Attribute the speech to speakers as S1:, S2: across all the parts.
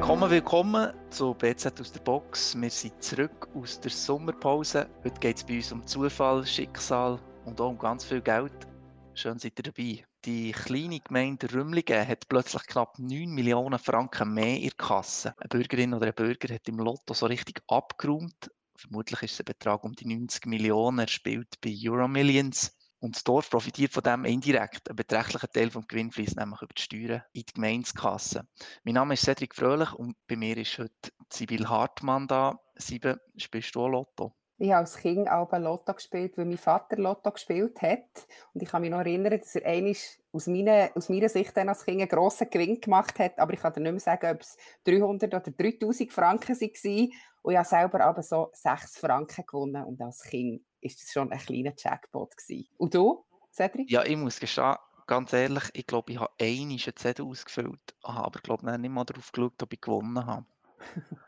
S1: Willkommen, willkommen zu BZ aus der Box. Wir sind zurück aus der Sommerpause. Heute geht es bei uns um Zufall, Schicksal und auch um ganz viel Geld. Schön seid ihr dabei. Die kleine Gemeinde Rümlingen hat plötzlich knapp 9 Millionen Franken mehr in der Kasse. Eine Bürgerin oder ein Bürger hat im Lotto so richtig abgeräumt. Vermutlich ist der Betrag um die 90 Millionen. Er spielt bei Euromillions. Und das Dorf profitiert von dem indirekt. Ein beträchtlicher Teil vom Gewinn fließt nämlich über die Steuern in die Gemeindekasse. Mein Name ist Cedric Fröhlich und bei mir ist heute Sibyl Hartmann da. Sibyl, spielst du Lotto?
S2: Ich habe als Kind auch Lotto gespielt, weil mein Vater Lotto gespielt hat. Und ich kann mich noch erinnern, dass er einmal aus meiner, aus meiner Sicht dann als Kind einen grossen Gewinn gemacht hat. Aber ich kann dir nicht mehr sagen, ob es 300 oder 3000 Franken waren. Und ich habe selber aber so 6 Franken gewonnen. Und als Kind ist das schon ein kleiner Jackpot gewesen. Und du, Cedric?
S1: Ja, ich muss gestehen, ganz ehrlich, ich glaube, ich habe einen Zettel ausgefüllt, habe aber glaube ich nicht mal darauf geschaut, ob ich gewonnen habe.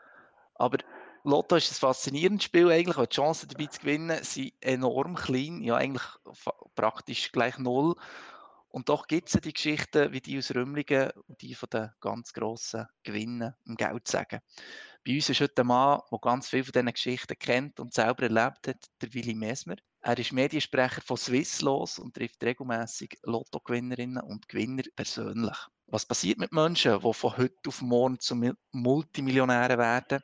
S1: aber Lotto ist ein faszinierendes Spiel eigentlich, weil die Chancen dabei zu gewinnen sind enorm klein, ja eigentlich praktisch gleich null. Und doch gibt es ja die Geschichten wie die aus Römlingen und die von den ganz grossen Gewinnen im Geld sagen. Bei uns ist heute ein Mann, der ganz viele von diesen Geschichten kennt und selber erlebt hat, der Willi Mesmer. Er ist Mediensprecher von Swisslos und trifft regelmäßig Lottogewinnerinnen und Gewinner persönlich. Was passiert mit Menschen, die von heute auf morgen zu Multimillionären werden?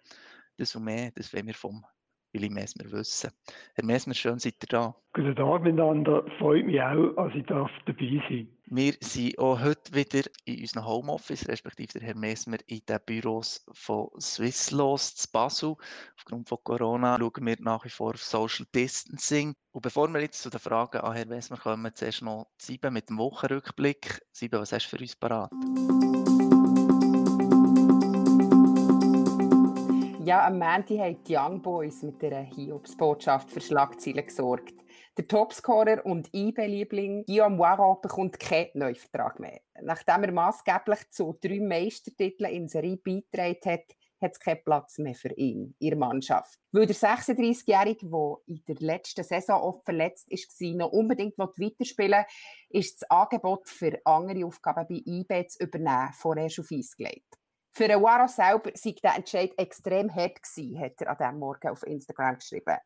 S1: Das und mehr, das wollen wir vom Willi Mesmer wissen. Herr Mesmer, schön seid ihr da.
S3: Guten Tag miteinander. Freut mich auch, dass ich darf dabei sein
S1: Wir sind auch heute wieder in unserem Homeoffice, respektive der Herr Mesmer in den Büros von Swisslos zu Basel. Aufgrund von Corona schauen wir nach wie vor auf Social Distancing. Und bevor wir jetzt zu den Fragen an Herrn Mesmer kommen, zuerst noch sieben mit dem Wochenrückblick. Sieben, was hast du für uns parat?
S2: Ja, am Montag haben die Young Boys mit der Hiobsbotschaft für Schlagzeilen gesorgt. Der Topscorer und IB-Liebling Guillaume Waro bekommt keinen Neuvertrag mehr. Nachdem er maßgeblich zu drei Meistertiteln in Serie beigetragen hat, hat es keinen Platz mehr für ihn, ihre Mannschaft. Weil der 36-Jährige, der in der letzten Saison oft verletzt war, noch unbedingt weiterspielen will, ist das Angebot für andere Aufgaben bei IB zu übernehmen vorerst auf Eis gelegt. Für den selber sei der Entscheid extrem hart gewesen, hat er an diesem Morgen auf Instagram geschrieben.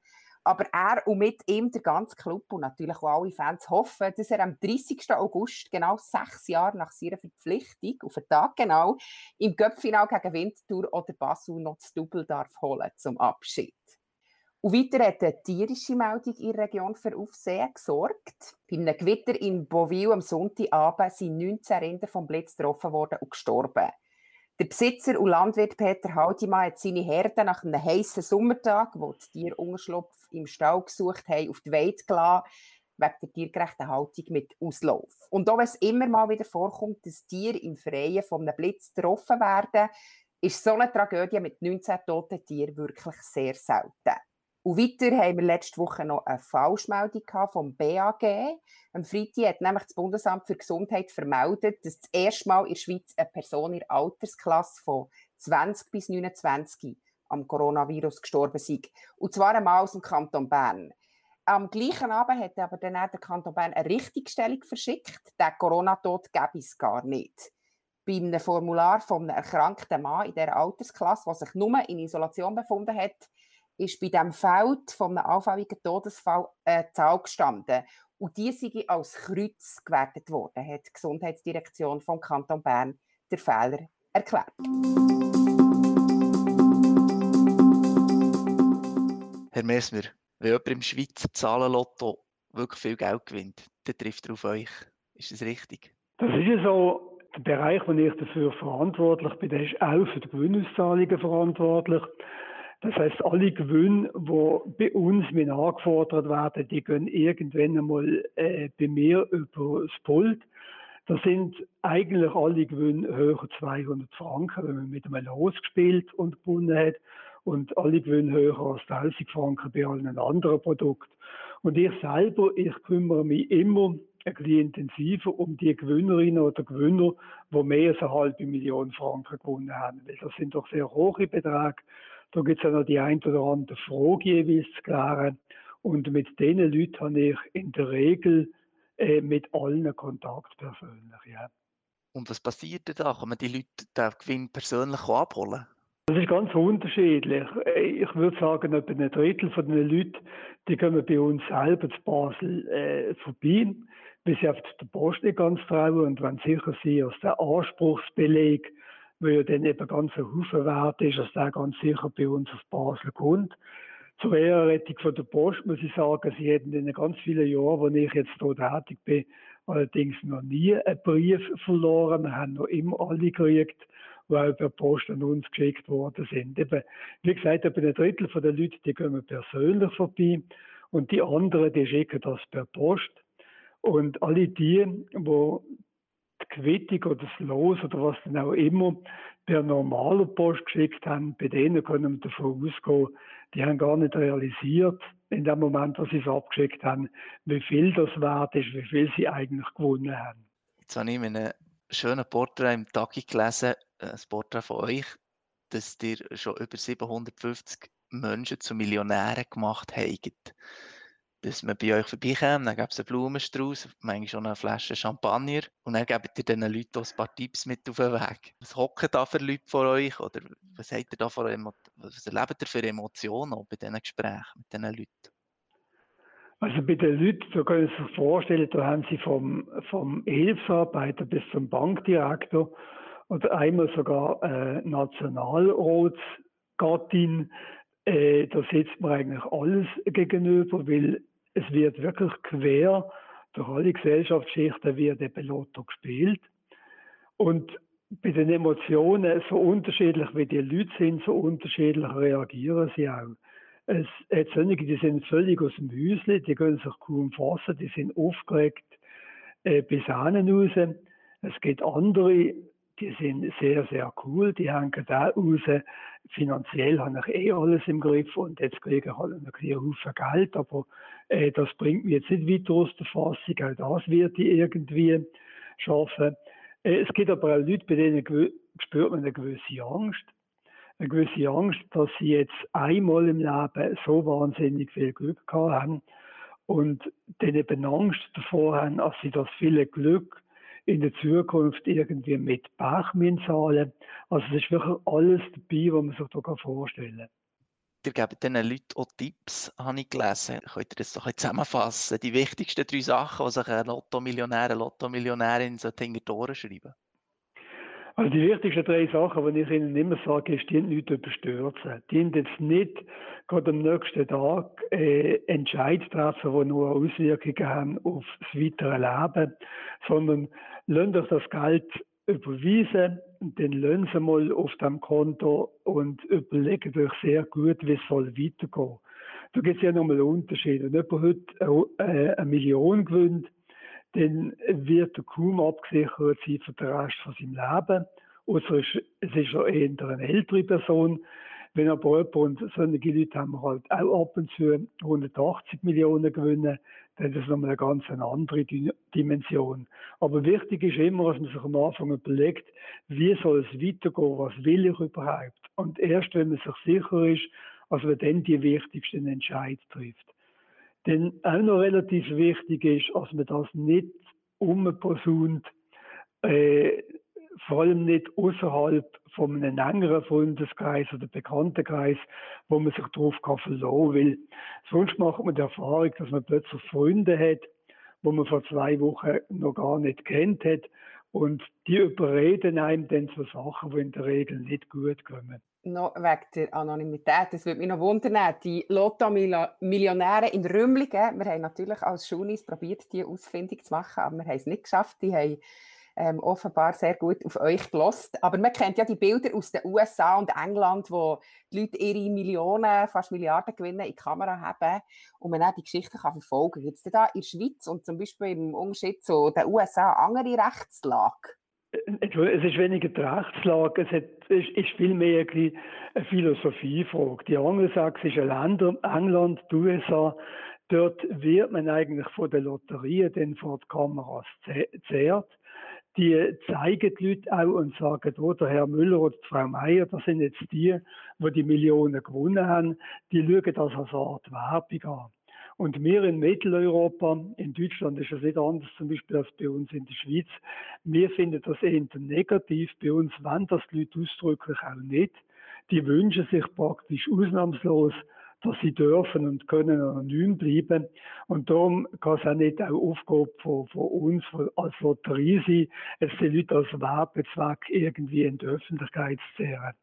S2: Aber er und mit ihm der ganze Club und natürlich auch alle Fans hoffen, dass er am 30. August, genau sechs Jahre nach seiner Verpflichtung, auf den Tag genau, im Göppfinal gegen Winterthur oder Basel noch das Double darf holen zum Abschied. Und weiter hat eine tierische Meldung in der Region für Aufsehen gesorgt. Bei einem Gewitter in Beauville am Sonntagabend sind 19 Rinder vom Blitz getroffen worden und gestorben. Der Besitzer und Landwirt Peter Haldimann hat seine Herde nach einem heißen Sommertag, wo die Tiere Unterschlupf im Stall gesucht haben, auf die Weide gelassen, wegen der tiergerechten Haltung mit Auslauf. Und auch wenn es immer mal wieder vorkommt, dass Tiere im Freien von einem Blitz getroffen werden, ist so eine Tragödie mit 19 toten Tieren wirklich sehr selten. Und weiter haben wir letzte Woche noch eine Falschmeldung vom BAG. Am Freitag hat nämlich das Bundesamt für Gesundheit vermeldet, dass das erste Mal in der Schweiz eine Person in der Altersklasse von 20 bis 29 am Coronavirus gestorben ist. Und zwar einmal aus dem Kanton Bern. Am gleichen Abend hat aber dann der Kanton Bern eine Richtigstellung verschickt. Der Corona-Tod gäbe es gar nicht. Bei einem Formular von einem erkrankten Mann in dieser Altersklasse, der sich nur in Isolation befunden hat, ist bei diesem Feld von einem allfälligen Todesfall eine Zahl gestanden. Und die sei als Kreuz gewertet worden, hat die Gesundheitsdirektion vom Kanton Bern der Fehler erklärt.
S1: Herr Mesmer, wenn jemand im Schweizer Zahlenlotto wirklich viel Geld gewinnt, dann trifft er auf euch. Ist das richtig?
S3: Das ist ja so. Der Bereich, wo ich dafür verantwortlich bin, der ist auch für die Gewinnauszahlungen verantwortlich. Das heißt, alle Gewinne, die bei uns mit angefordert werden, die gehen irgendwann einmal äh, bei mir über das Pult. Das sind eigentlich alle Gewinne höher 200 Franken, wenn man mit einem Los gespielt und gewonnen hat. Und alle Gewinne höher als 1000 Franken bei allen anderen Produkten. Und ich selber, ich kümmere mich immer ein bisschen intensiver um die Gewinnerinnen oder Gewinner, die mehr als eine halbe Million Franken gewonnen haben. Weil das sind doch sehr hohe Beträge. Da gibt es ja noch die ein oder andere Frage jeweils zu klären. Und mit diesen Leuten habe ich in der Regel äh, mit allen Kontakt persönlich. Ja.
S1: Und was passiert da? Kann man die Leute den Gewinn persönlich abholen?
S3: Das ist ganz unterschiedlich. Ich würde sagen, etwa ein Drittel von den Leuten, die kommen bei uns selber zu Basel äh, vorbei, weil sie auf der Post nicht ganz trauen und wenn sicher sind, dass der Anspruchsbeleg, der ja dann eben ganz ein Haufen wert ist, dass der ganz sicher bei uns auf Basel kommt. Zur Ehrenrettung von der Post muss ich sagen, sie hätten in den ganz vielen Jahren, wo ich jetzt hier tätig bin, allerdings noch nie einen Brief verloren. Wir haben noch immer alle gekriegt, die auch per Post an uns geschickt worden sind. Eben, wie gesagt, etwa ein Drittel der Leute, die kommen persönlich vorbei und die anderen, die schicken das per Post. Und alle die, die die Quittung oder das Los oder was dann auch immer per normaler Post geschickt haben, bei denen können wir davon ausgehen, die haben gar nicht realisiert, in dem Moment, wo sie es abgeschickt haben, wie viel das wert ist, wie viel sie eigentlich gewonnen haben.
S1: Jetzt habe ich in einem schönen Porträt im Tagi gelesen, äh, ein Porträt von euch, dass ihr schon über 750 Menschen zu Millionären gemacht habt bis man bei euch vorbeikommt, dann gibt es einen Blumenstrauß, manchmal schon eine Flasche Champagner und dann gebt ihr diesen Leuten auch ein paar Tipps mit auf den Weg. Was hocken da für Leute vor euch oder was, habt ihr da für was erlebt ihr für Emotionen bei diesen Gesprächen mit diesen Leuten?
S3: Also bei den Leuten, da können Sie sich vorstellen, da haben Sie vom, vom Hilfsarbeiter bis zum Bankdirektor oder einmal sogar äh, Nationalratsgattin, äh, da sitzt man eigentlich alles gegenüber, weil es wird wirklich quer durch alle Gesellschaftsschichten wird eben Lotto gespielt. Und bei den Emotionen, so unterschiedlich wie die Leute sind, so unterschiedlich reagieren sie auch. Es hat solche, die sind völlig aus dem Häusle, die können sich kaum fassen, die sind aufgeregt äh, bis raus. Es gibt andere, die sind sehr, sehr cool, die hängen da raus. Finanziell habe ich eh alles im Griff und jetzt kriege ich halt einen Haufen Geld, aber äh, das bringt mich jetzt nicht weiter aus der Fassung, auch das wird ich irgendwie schaffen. Äh, es gibt aber auch Leute, bei denen spürt man eine gewisse Angst. Eine gewisse Angst, dass sie jetzt einmal im Leben so wahnsinnig viel Glück gehabt haben und dann eben Angst davor haben, dass sie das viele Glück in der Zukunft irgendwie mit Pech zahlen Also es ist wirklich alles dabei, was man sich da vorstellen kann.
S1: Ihr gebt diesen Leuten auch Tipps, habe ich gelesen. Könnt ihr das doch zusammenfassen? Die wichtigsten drei Sachen, die sich ein Lotto-Millionär, eine Lotto-Millionärin hinter die Ohren schreiben
S3: also die wichtigsten drei Sachen, die ich Ihnen immer sage, ist, die nicht überstürzen. Die jetzt nicht gerade am nächsten Tag äh, Entscheid treffen, die nur Auswirkungen haben auf das weitere Leben, sondern lasst euch das Geld überweisen und dann lösen Sie mal auf dem Konto und überlegen euch sehr gut, wie es soll weitergehen. Da gibt es ja nochmal einen Unterschied. Wenn jemand heute äh, eine Million gewinnt, dann wird er kaum abgesichert sein für den Rest von seinem Leben. Außer es ist ja eher eine ältere Person. Wenn aber jemand, und solche Leute haben wir halt auch ab und zu 180 Millionen gewinnen, dann ist das nochmal eine ganz andere Dimension. Aber wichtig ist immer, dass man sich am Anfang überlegt, wie soll es weitergehen, was will ich überhaupt? Und erst wenn man sich sicher ist, also man dann die wichtigsten Entscheid trifft. Denn auch noch relativ wichtig ist, dass man das nicht umposaunt, äh, vor allem nicht außerhalb von einem engeren Freundeskreis oder Bekanntenkreis, wo man sich darauf kann verlassen will. Sonst macht man die Erfahrung, dass man plötzlich Freunde hat, wo man vor zwei Wochen noch gar nicht kennt hat und die überreden einem dann zu Sachen, die in der Regel nicht gut kommen.
S2: Noch wegen der Anonymität, das würde mich noch wundern, die Lotto-Millionäre in Rümlingen, wir haben natürlich als Schunis probiert, die ausfindig zu machen, aber wir haben es nicht geschafft, die haben ähm, offenbar sehr gut auf euch gelost. Aber man kennt ja die Bilder aus den USA und England, wo die Leute ihre Millionen, fast Milliarden Gewinne in die Kamera haben und man auch die Geschichte kann verfolgen kann. Jetzt da in der Schweiz und zum Beispiel im Unterschied zu den USA andere Rechtslage?
S3: Es ist weniger die Rechtslage, es ist, ist vielmehr eine Philosophiefrage. Die angelsächsischen Länder, England, die USA, dort wird man eigentlich von der Lotterie dann vor die Kameras zehrt. Die zeigen die Leute auch und sagen, oh, der Herr Müller oder die Frau Meier, das sind jetzt die, die die Millionen gewonnen haben, die schauen das als Art Werbung an. Und wir in Mitteleuropa, in Deutschland ist es nicht anders zum Beispiel als bei uns in der Schweiz, wir finden das eher negativ. Bei uns wenn das die Leute ausdrücklich auch nicht. Die wünschen sich praktisch ausnahmslos, dass sie dürfen und können anonym bleiben. Und darum kann es auch nicht auch Aufgabe von, von uns als Lotterie sein, jetzt die Leute als Werbezweck irgendwie in die Öffentlichkeit zu zehren.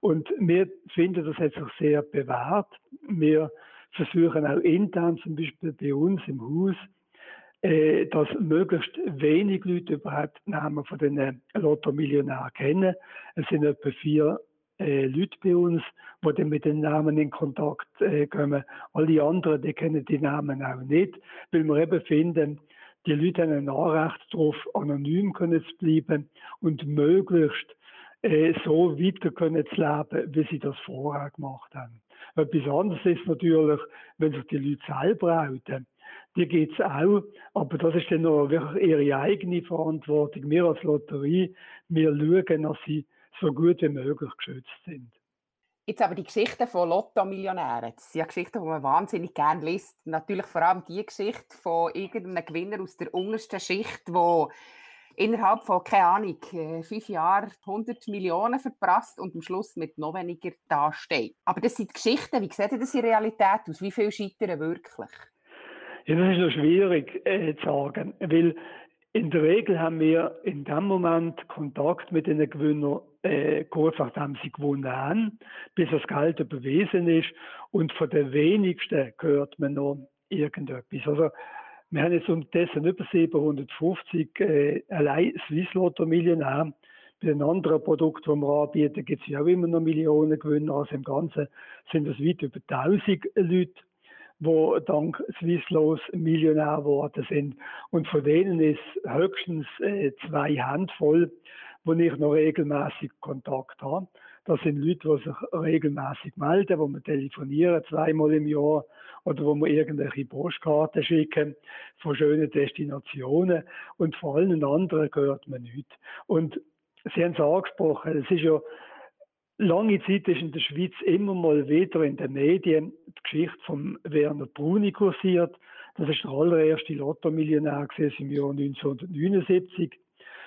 S3: Und wir finden, das hat sich sehr bewährt. Wir versuchen auch intern, zum Beispiel bei uns im Haus, äh, dass möglichst wenig Leute überhaupt Namen von den Lotto-Millionären kennen. Es sind etwa vier äh, Leute bei uns, die dann mit den Namen in Kontakt äh, kommen. Alle anderen, die kennen die Namen auch nicht, weil wir eben finden, die Leute haben ein Anrecht darauf, anonym können zu bleiben und möglichst äh, so weiter können zu leben, wie sie das vorher gemacht haben. Etwas anderes ist natürlich, wenn sich die Leute selber outen. Die geht es auch, aber das ist dann noch wirklich ihre eigene Verantwortung. Wir als Lotterie, wir schauen, dass sie so gut wie möglich geschützt sind.
S2: Jetzt aber die Geschichten von Lotto-Millionären, das sind ja Geschichten, die man wahnsinnig gerne liest. Natürlich vor allem die Geschichte von irgendeinem Gewinner aus der untersten Schicht, wo innerhalb von, keine Ahnung, äh, fünf Jahren 100 Millionen verprasst und am Schluss mit noch weniger dasteht. Aber das sind Geschichten, wie sieht das in Realität aus? Wie viel scheitern wirklich?
S3: Ja, das ist noch schwierig äh, zu sagen, weil in der Regel haben wir in dem Moment Kontakt mit den Gewinnern, äh, kurz nachdem sie gewonnen haben, bis das Geld überwiesen ist. Und von den wenigsten hört man noch irgendetwas. Also, wir haben jetzt unterdessen über 750 äh, allein Swiss Lotto Millionär. Bei den anderen Produkten, die wir anbieten, gibt es ja auch immer noch Millionen Gewinner. Also im Ganzen sind es weit über 1000 Leute wo dank Swisslos Millionär geworden sind. Und von denen ist höchstens äh, zwei Handvoll, wo ich noch regelmäßig Kontakt habe. Das sind Leute, die sich regelmäßig melden, wo wir telefonieren zweimal im Jahr oder wo wir irgendwelche Postkarten schicken von schönen Destinationen. Und vor allen anderen gehört man nichts. Und Sie haben es angesprochen, es ist ja Lange Zeit ist in der Schweiz immer mal wieder in den Medien die Geschichte von Werner Bruni kursiert. Das ist der allererste Lotto-Millionär im Jahr 1979.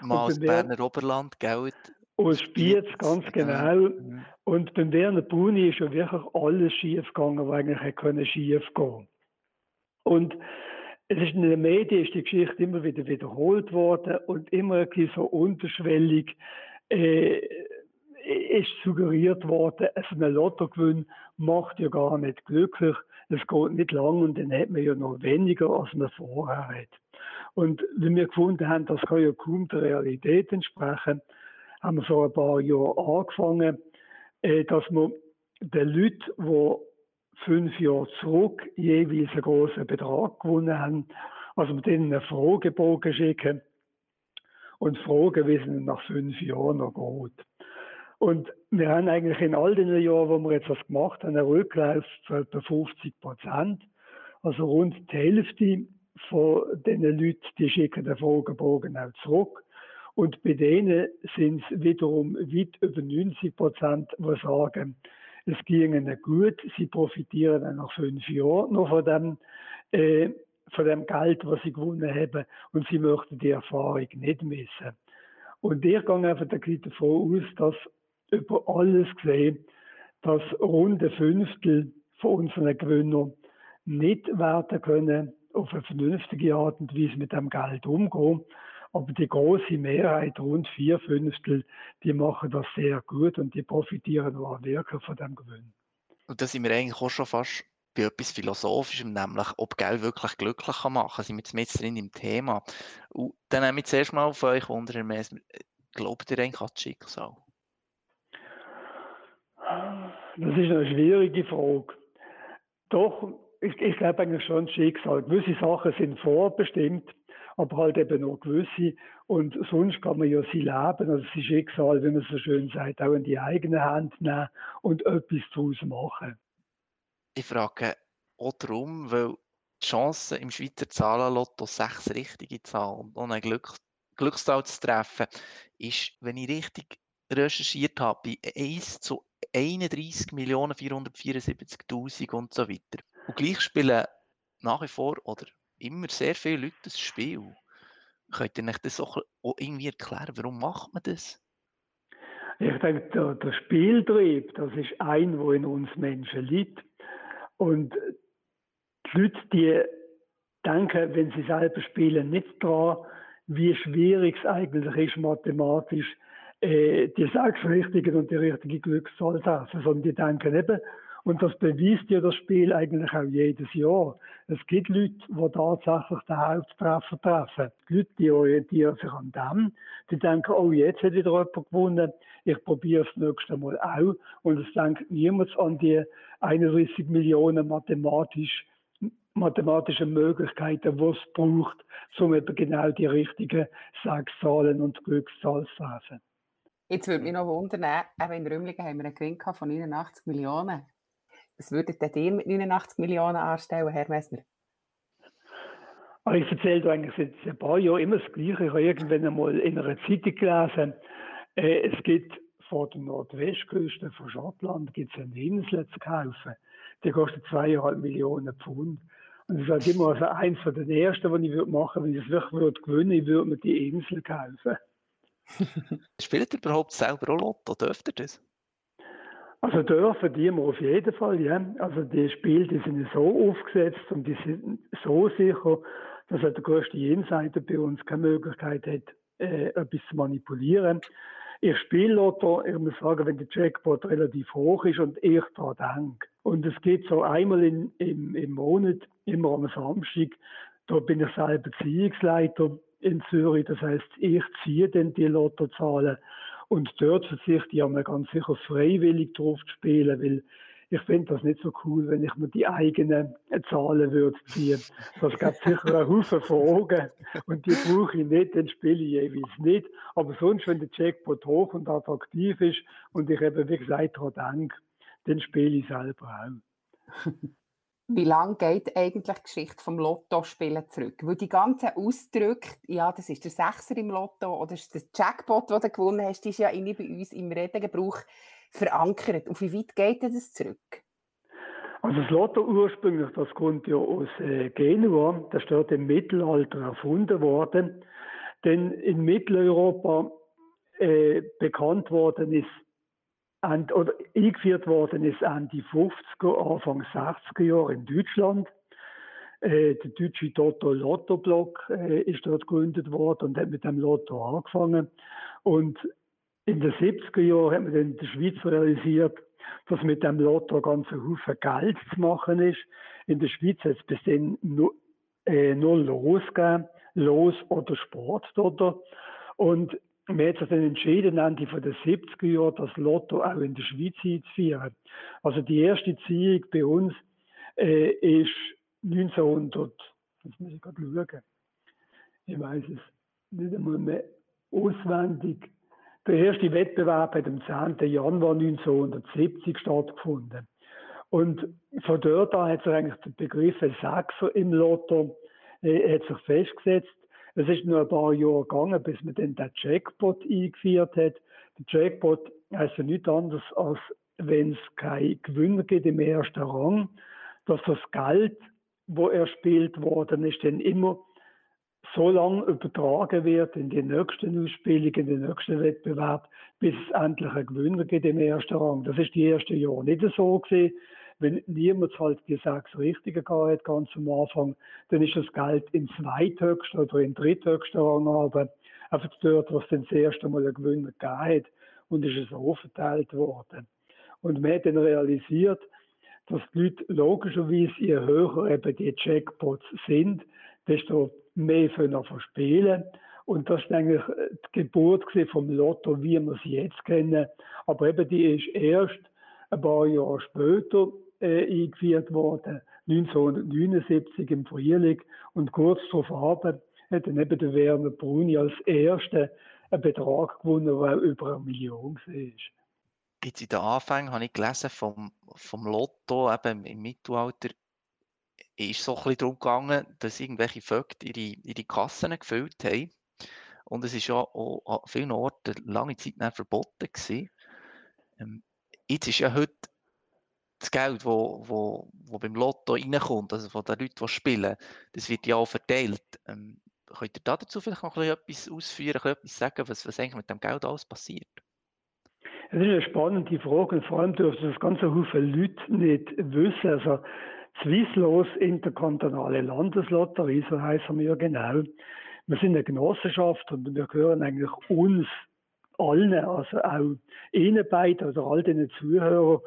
S1: Mal aus Berner Oberland, gell?
S3: Aus Spiez, ganz genau. Mhm. Und beim Werner Bruni ist ja wirklich alles schief gegangen, was eigentlich hätte schief gehen Und es ist in den Medien ist die Geschichte immer wieder wiederholt worden und immer so unterschwellig äh, ist suggeriert worden, also ein Lottogewinn macht ja gar nicht glücklich. Es geht nicht lang und dann hat man ja noch weniger, als man vorher hat. Und wenn wir gefunden haben, das kann ja kaum der Realität entsprechen, haben wir vor ein paar Jahren angefangen, äh, dass wir den Leuten, die fünf Jahre zurück jeweils einen großen Betrag gewonnen haben, also mit denen einen Fragebogen schicken und fragen, wie es ihnen nach fünf Jahren noch geht. Und wir haben eigentlich in all den Jahren, wo wir jetzt das gemacht haben, einen Rücklauf von etwa 50 Prozent. Also rund die Hälfte von den Leuten, die schicken den Fragebogen auch zurück. Und bei denen sind es wiederum weit über 90 Prozent, die sagen, es ging ihnen gut, sie profitieren dann nach fünf Jahren noch von dem, äh, von dem Geld, was sie gewonnen haben, und sie möchten die Erfahrung nicht missen. Und ich gehe einfach davon aus, dass über alles gesehen, dass rund ein Fünftel von unseren Gewinnern nicht werden können, auf eine vernünftige Art und Weise mit dem Geld umgehen. Aber die große Mehrheit, rund vier Fünftel, die machen das sehr gut und die profitieren auch wirklich von dem Gewinn.
S1: Und da sind wir eigentlich auch schon fast bei etwas Philosophischem, nämlich ob Geld wirklich glücklich kann machen kann. Sind wir jetzt mit drin im Thema. Und dann nehme ich zuerst mal auf euch unter Glaubt ihr eigentlich an das Schicksal?
S3: Das ist eine schwierige Frage. Doch, ich, ich glaube eigentlich schon Schicksal. Gewisse Sachen sind vorbestimmt, aber halt eben nur gewisse. Und sonst kann man ja sie leben, also das Schicksal, wie man so schön sagt, auch in die eigene Hand nehmen und etwas daraus machen.
S1: Ich frage auch darum, weil die Chance im Schweizer Zahlenlotto sechs richtige Zahlen und eine Glück, Glückszahl zu treffen, ist, wenn ich richtig recherchiert habe, bei 1 zu 31.474.000 und so weiter. Und gleich spielen nach wie vor oder immer sehr viele Leute das Spiel. Könnt ihr euch das auch, irgendwie erklären? Warum macht man das?
S3: Ich denke, der, der Spieltrieb, das ist ein, wo in uns Menschen liegt. Und die Leute, die denken, wenn sie selber spielen, nicht daran, wie schwierig es eigentlich ist, mathematisch äh, die sechs richtigen und die richtige Glückszahl zu sondern die denken eben, und das beweist ja das Spiel eigentlich auch jedes Jahr. Es gibt Leute, die tatsächlich den Haupttreffer treffen. Die Leute, die orientieren sich an dem. Die denken, oh, jetzt hat wieder jemand gewonnen. Ich probiere es das nächste Mal auch. Und es denkt niemand an die 31 Millionen mathematisch mathematische Möglichkeiten, die es braucht, um eben genau die richtigen Sechszahlen und Glückszahlen zu treffen.
S2: Jetzt würde mich noch wundern, eben in Rümlingen haben wir einen Gewinn von 89 Millionen. Was würdet ihr mit 89 Millionen anstellen, Herr Messner?
S3: Ah, ich erzähle eigentlich seit ein paar Jahren immer das Gleiche. Ich habe irgendwann einmal in einer Zeitung gelesen, äh, es gibt vor der Nordwestküste von Schottland gibt's eine Insel zu kaufen. Die kostet zweieinhalb Millionen Pfund. Und das ist halt immer also eins von den ersten, die ich machen würde, wenn ich es wirklich würde gewinnen würde, würde mir die Insel kaufen.
S1: Spielt ihr überhaupt selber auch Lotto? Dürft ihr das?
S3: Also dürfen die wir auf jeden Fall, ja. Also die Spiele, die sind so aufgesetzt und die sind so sicher, dass der größte Insider bei uns keine Möglichkeit hat, äh, etwas zu manipulieren. Ich spiele Lotto, ich muss sagen, wenn der Jackpot relativ hoch ist und ich daran denke. Und es geht so einmal in, im, im Monat, immer am Samstag, da bin ich selber Beziehungsleiter in Zürich. Das heißt, ich ziehe dann die Lottozahlen und dort verzichte ich einmal ganz sicher freiwillig drauf zu spielen, weil ich finde das nicht so cool, wenn ich mir die eigenen Zahlen würde ziehen. Das gibt sicher einen Haufen Fragen und die brauche ich nicht, dann spiele ich jeweils nicht. Aber sonst, wenn der Jackpot hoch und attraktiv ist und ich eben, wie gesagt, daran denke, dann spiele ich selber auch.
S2: Wie lange geht eigentlich die Geschichte vom Lottospielen zurück? Weil die ganzen Ausdrücke, ja, das ist der Sechser im Lotto oder das ist der Jackpot, den du gewonnen hast, ist ja irgendwie bei uns im Redegebrauch verankert. Auf wie weit geht das zurück?
S3: Also das Lotto ursprünglich, das kommt ja aus äh, Genua, das ist dort im Mittelalter erfunden worden. Denn in Mitteleuropa äh, bekannt worden ist und, oder eingeführt worden ist Ende 50er, Anfang 60er Jahre in Deutschland. Äh, der deutsche Toto Lotto Block äh, ist dort gegründet worden und hat mit dem Lotto angefangen. Und in den 70er Jahren hat man dann in der Schweiz realisiert, dass mit dem Lotto ganz ein Haufen Geld zu machen ist. In der Schweiz hat es bis dann nur, äh, nur Los Los oder Sport oder. Und man hat sich dann entschieden, Ende den 70er Jahren das Lotto auch in der Schweiz einzuführen. Also die erste Ziehung bei uns äh, ist 1900, jetzt muss ich gerade schauen, ich weiß es nicht einmal mehr auswendig. Der erste Wettbewerb hat am 10. Januar 1970 stattgefunden. Und von dort an hat sich eigentlich der Begriff Sechser im Lotto äh, hat sich festgesetzt. Es ist nur ein paar Jahre gegangen, bis man dann den Jackpot eingeführt hat. Der Jackpot heißt ja nichts anderes, als wenn es keinen Gewinner gibt im ersten Rang, dass das Geld, wo erspielt worden ist, dann immer so lange übertragen wird in die nächsten Ausspielungen, in den nächsten Wettbewerb, bis es endlich einen Gewinner gibt im ersten Rang. Das ist die ersten Jahre nicht so gewesen wenn niemand halt die sechs Richtigen gehabt ganz am Anfang, dann ist das Geld in zweithöchsten oder in dritthöchsten Rang aber einfach dort, was dann das erste Mal ein Gewinner gegeben hat und ist es so verteilt worden. Und man hat dann realisiert, dass die Leute logischerweise, je höher eben die Jackpots sind, desto mehr können spielen. Und das ist eigentlich die Geburt vom Lotto, wie wir es jetzt kennen. Aber eben die ist erst ein paar Jahre später äh, eingeführt worden, 1979 im Frühling. Und kurz darauf hat dann eben der Werner Bruni als Erster einen Betrag gewonnen, der über eine Million war.
S1: Jetzt in den Anfängen habe ich gelesen vom, vom Lotto, eben im Mittelalter, ist so ein bisschen darum gegangen, dass irgendwelche Vögel ihre, ihre Kassen gefüllt haben. Und es war ja auch an vielen Orten lange Zeit verboten gewesen. Ähm, jetzt ist ja heute das Geld, wo, wo, wo beim Lotto reinkommt, also von den Leuten, die spielen, das wird ja auch verteilt. Ähm, könnt ihr dazu vielleicht noch etwas ausführen, etwas sagen, was, was eigentlich mit dem Geld alles passiert?
S3: Das ist eine spannende Frage und vor allem dürfen das ganze Haufen Leute nicht wissen. Also Swisslos Interkantonale Landeslotterie, so heißen wir ja genau. Wir sind eine Genossenschaft und wir gehören eigentlich uns allen, also auch Ihnen beiden oder all den Zuhörern,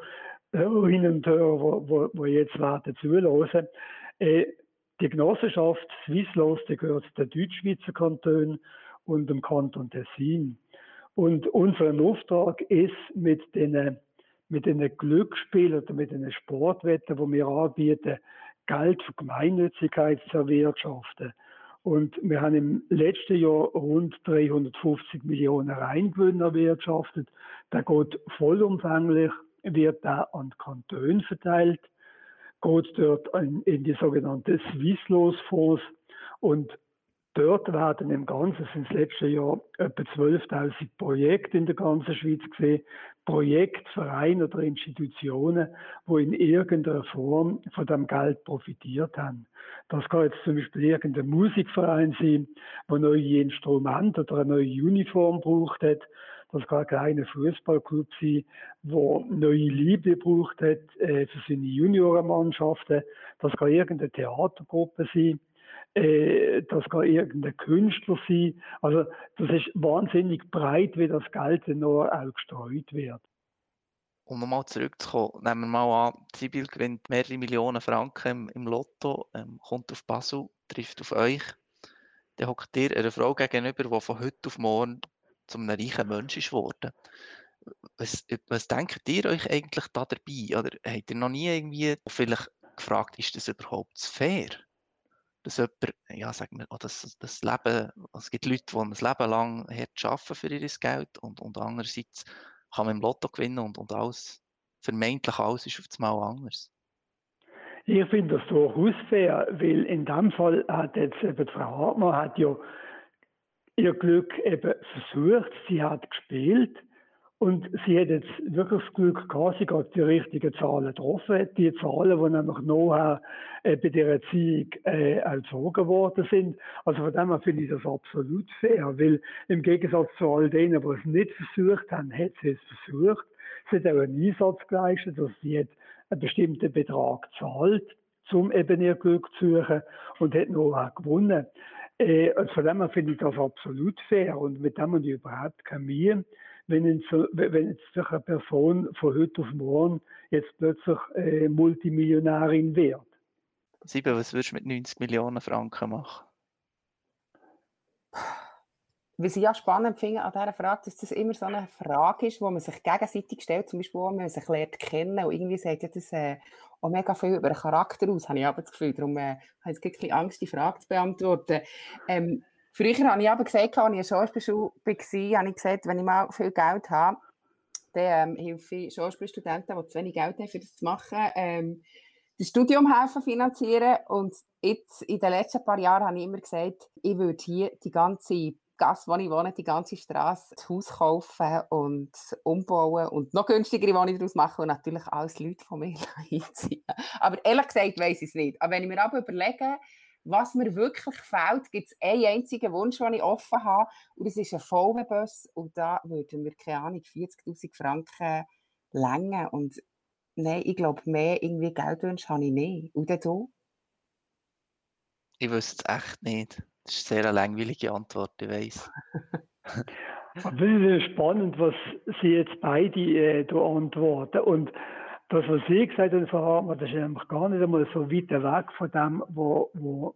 S3: Hörerinnen und Hörer, die jetzt werden zuhören. Äh, die Genossenschaft Swisslos, die gehört den Deutschschweizer Kanton und dem Kanton Tessin. Und unser Auftrag ist, mit den, mit den Glücksspielen oder mit den Sportwetten, die wir anbieten, Geld für Gemeinnützigkeit zu erwirtschaften. Und wir haben im letzten Jahr rund 350 Millionen Reingewinn erwirtschaftet. Der geht vollumfänglich, wird da an Kantone verteilt, geht dort in, in die sogenannte Swisslos-Fonds und Dort werden im Ganzen sind das letzte Jahr etwa 12.000 Projekte in der ganzen Schweiz gesehen. Projektvereine oder Institutionen, die in irgendeiner Form von dem Geld profitiert haben. Das kann jetzt zum Beispiel irgendein Musikverein sein, der neue Instrumente oder eine neue Uniform braucht hat. Das kann ein kleiner Fußballclub sein, der neue Liebe braucht hat äh, für seine Juniorenmannschaften. Das kann irgendeine Theatergruppe sein äh, das kann irgendein Künstler sein. Also das ist wahnsinnig breit, wie das Geld noch auch gestreut wird.
S1: Um nochmal zurückzukommen, nehmen wir mal an, Sibyl gewinnt mehrere Millionen Franken im, im Lotto, ähm, kommt auf Basel, trifft auf euch. Dann hockt ihr einer Frau gegenüber, die von heute auf morgen zu einem reichen Mensch ist geworden. Was, was denkt ihr euch eigentlich da dabei? Oder habt ihr noch nie irgendwie vielleicht gefragt, ist das überhaupt fair? dass jemand, ja, sagen wir, oh, das, das Leben, es gibt Leute, die ein Leben lang hart arbeiten für ihr Geld und, und andererseits kann man im Lotto gewinnen und, und alles, vermeintlich alles ist auf einmal anders.
S3: Ich finde das durchaus fair, weil in dem Fall hat jetzt eben Frau Hartmann hat ja ihr Glück eben versucht, sie hat gespielt und sie hat jetzt wirklich das Glück gehabt, sie hat die richtigen Zahlen getroffen. Die Zahlen, die nämlich nachher äh, bei der Erziehung äh, erzogen worden sind. Also von dem her finde ich das absolut fair, weil im Gegensatz zu all denen, die es nicht versucht haben, hat sie es versucht. Sie hat auch einen Einsatz geleistet, dass sie hat einen bestimmten Betrag zahlt, um eben ihr Glück zu suchen und hat nachher gewonnen. Äh, also von dem her finde ich das absolut fair und mit dem habe ich überhaupt keine Mühe wenn, jetzt, wenn jetzt eine Person von heute auf morgen jetzt plötzlich äh, Multimillionärin wird.
S1: Sieben, was würdest du mit 90 Millionen Franken machen?
S2: Was ich ja spannend finde an dieser Frage, dass das immer so eine Frage ist, wo man sich gegenseitig stellt, zum Beispiel, wo man sich lernt kennen und irgendwie sagt ja das äh, auch mega viel über den Charakter aus, habe ich aber das Gefühl. Darum äh, habe ich jetzt ein Angst, die Frage zu beantworten. Ähm, Früher habe ich aber gesagt, als ich in der Schauspielschule war, habe ich gesagt, wenn ich mal viel Geld habe, dann ähm, helfe ich Schauspielstudenten, die zu wenig Geld haben, für das zu machen, ähm, das Studium helfen finanzieren. Und jetzt, in den letzten paar Jahren, habe ich immer gesagt, ich würde hier die ganze Gasse, wo ich wohne, die ganze Straße, das Haus kaufen und umbauen und noch günstigere Wohnungen daraus machen und natürlich alles Leute von mir einziehen. Aber ehrlich gesagt weiß ich es nicht. Aber wenn ich mir aber überlege, was mir wirklich fehlt, gibt es einen einzigen Wunsch, den ich offen habe, und das ist ein VW-Bus, und da würden wir, keine Ahnung, 40'000 Franken länger und nein, ich glaube, mehr irgendwie Geldwünsche habe ich nicht. Und du?
S1: Ich wüsste es echt nicht. Das ist eine sehr langweilige Antwort, ich weiss.
S3: Das ist spannend, was Sie jetzt beide äh, antworten. Und das, was Sie gesagt haben, Frau Hartmann, das ist nämlich gar nicht einmal so weit weg von dem, wo, wo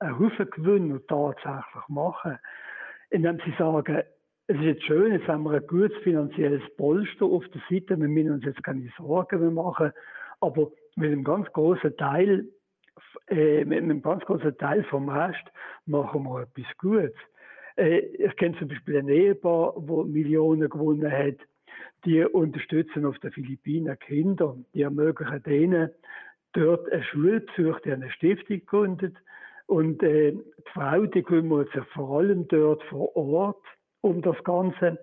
S3: ein Haufen Gewinner tatsächlich machen. Indem sie sagen, es ist jetzt schön, jetzt haben wir ein gutes finanzielles Polster auf der Seite, wir müssen uns jetzt keine Sorgen mehr machen, aber mit einem ganz großen Teil, äh, mit einem ganz großen Teil vom Rest machen wir etwas Gutes. Äh, ich kenne zum Beispiel ein Ehepaar, wo Millionen gewonnen hat, die unterstützen auf den Philippinen Kinder. Die ermöglichen denen dort eine Schulbesuch, die eine Stiftung gründet. Und äh, die Frau, die kümmert sich vor allem dort vor Ort um das Ganze,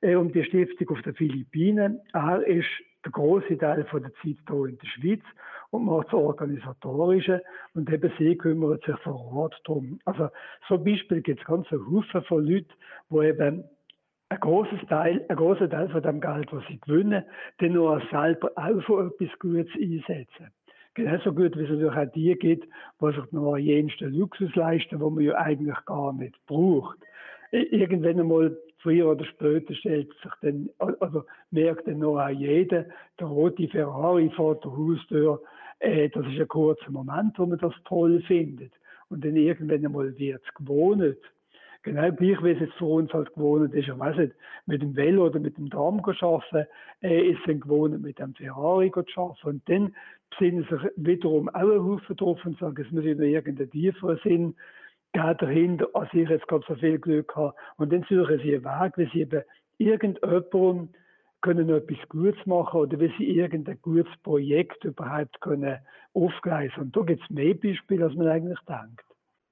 S3: äh, um die Stiftung auf den Philippinen. Er ist der große Teil von der Zeit hier in der Schweiz und macht das Organisatorische und eben sie kümmern sich vor Ort drum. Also so Beispiel gibt es ganz viele Haufen von Leuten, die eben ein großes Teil, ein großer Teil von dem Geld, was sie gewinnen, dann nur selber auch für etwas Gutes einsetzen. Genauso gut, wie es natürlich auch die gibt, die sich noch jensten Luxus leisten, wo man ja eigentlich gar nicht braucht. Irgendwann einmal, früher oder später, stellt sich dann, also merkt dann noch auch jeder, der rote Ferrari vor der Haustür, äh, das ist ein kurzer Moment, wo man das toll findet. Und dann irgendwann einmal wird es gewohnt. Genau gleich, wie es jetzt für uns halt gewohnt ist, ich weiß nicht, mit dem Velo oder mit dem Tram zu arbeiten, äh, ist es gewohnt, mit dem Ferrari zu arbeiten. Und dann besinnen sich wiederum auch ein Haufen drauf und sagen, es muss in irgendeinen tieferen Sinn gehen dahinter, als ich jetzt gerade so viel Glück habe. Und dann suchen sie einen Weg, wie sie eben irgendjemandem können etwas Gutes machen oder wie sie irgendein gutes Projekt überhaupt können aufgleisen. Und da gibt es mehr Beispiele, als man eigentlich denkt.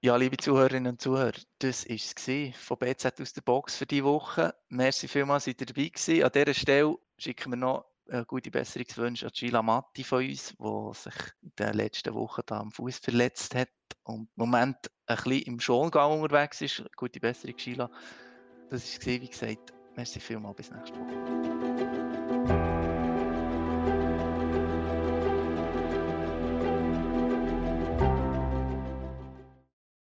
S1: Ja, liebe Zuhörerinnen und Zuhörer, das war es von BZ aus der Box für diese Woche. Merci vielmals, dass ihr dabei gewesen. An dieser Stelle schicken wir noch gute Besserungswünsche an Gila Matti von uns, der sich in den letzten Wochen da am Fuß verletzt hat und im Moment ein bisschen im Schongang unterwegs ist. Gute Besserung, Gila. Das war es, wie gesagt. Merci vielmals, bis nächste Woche.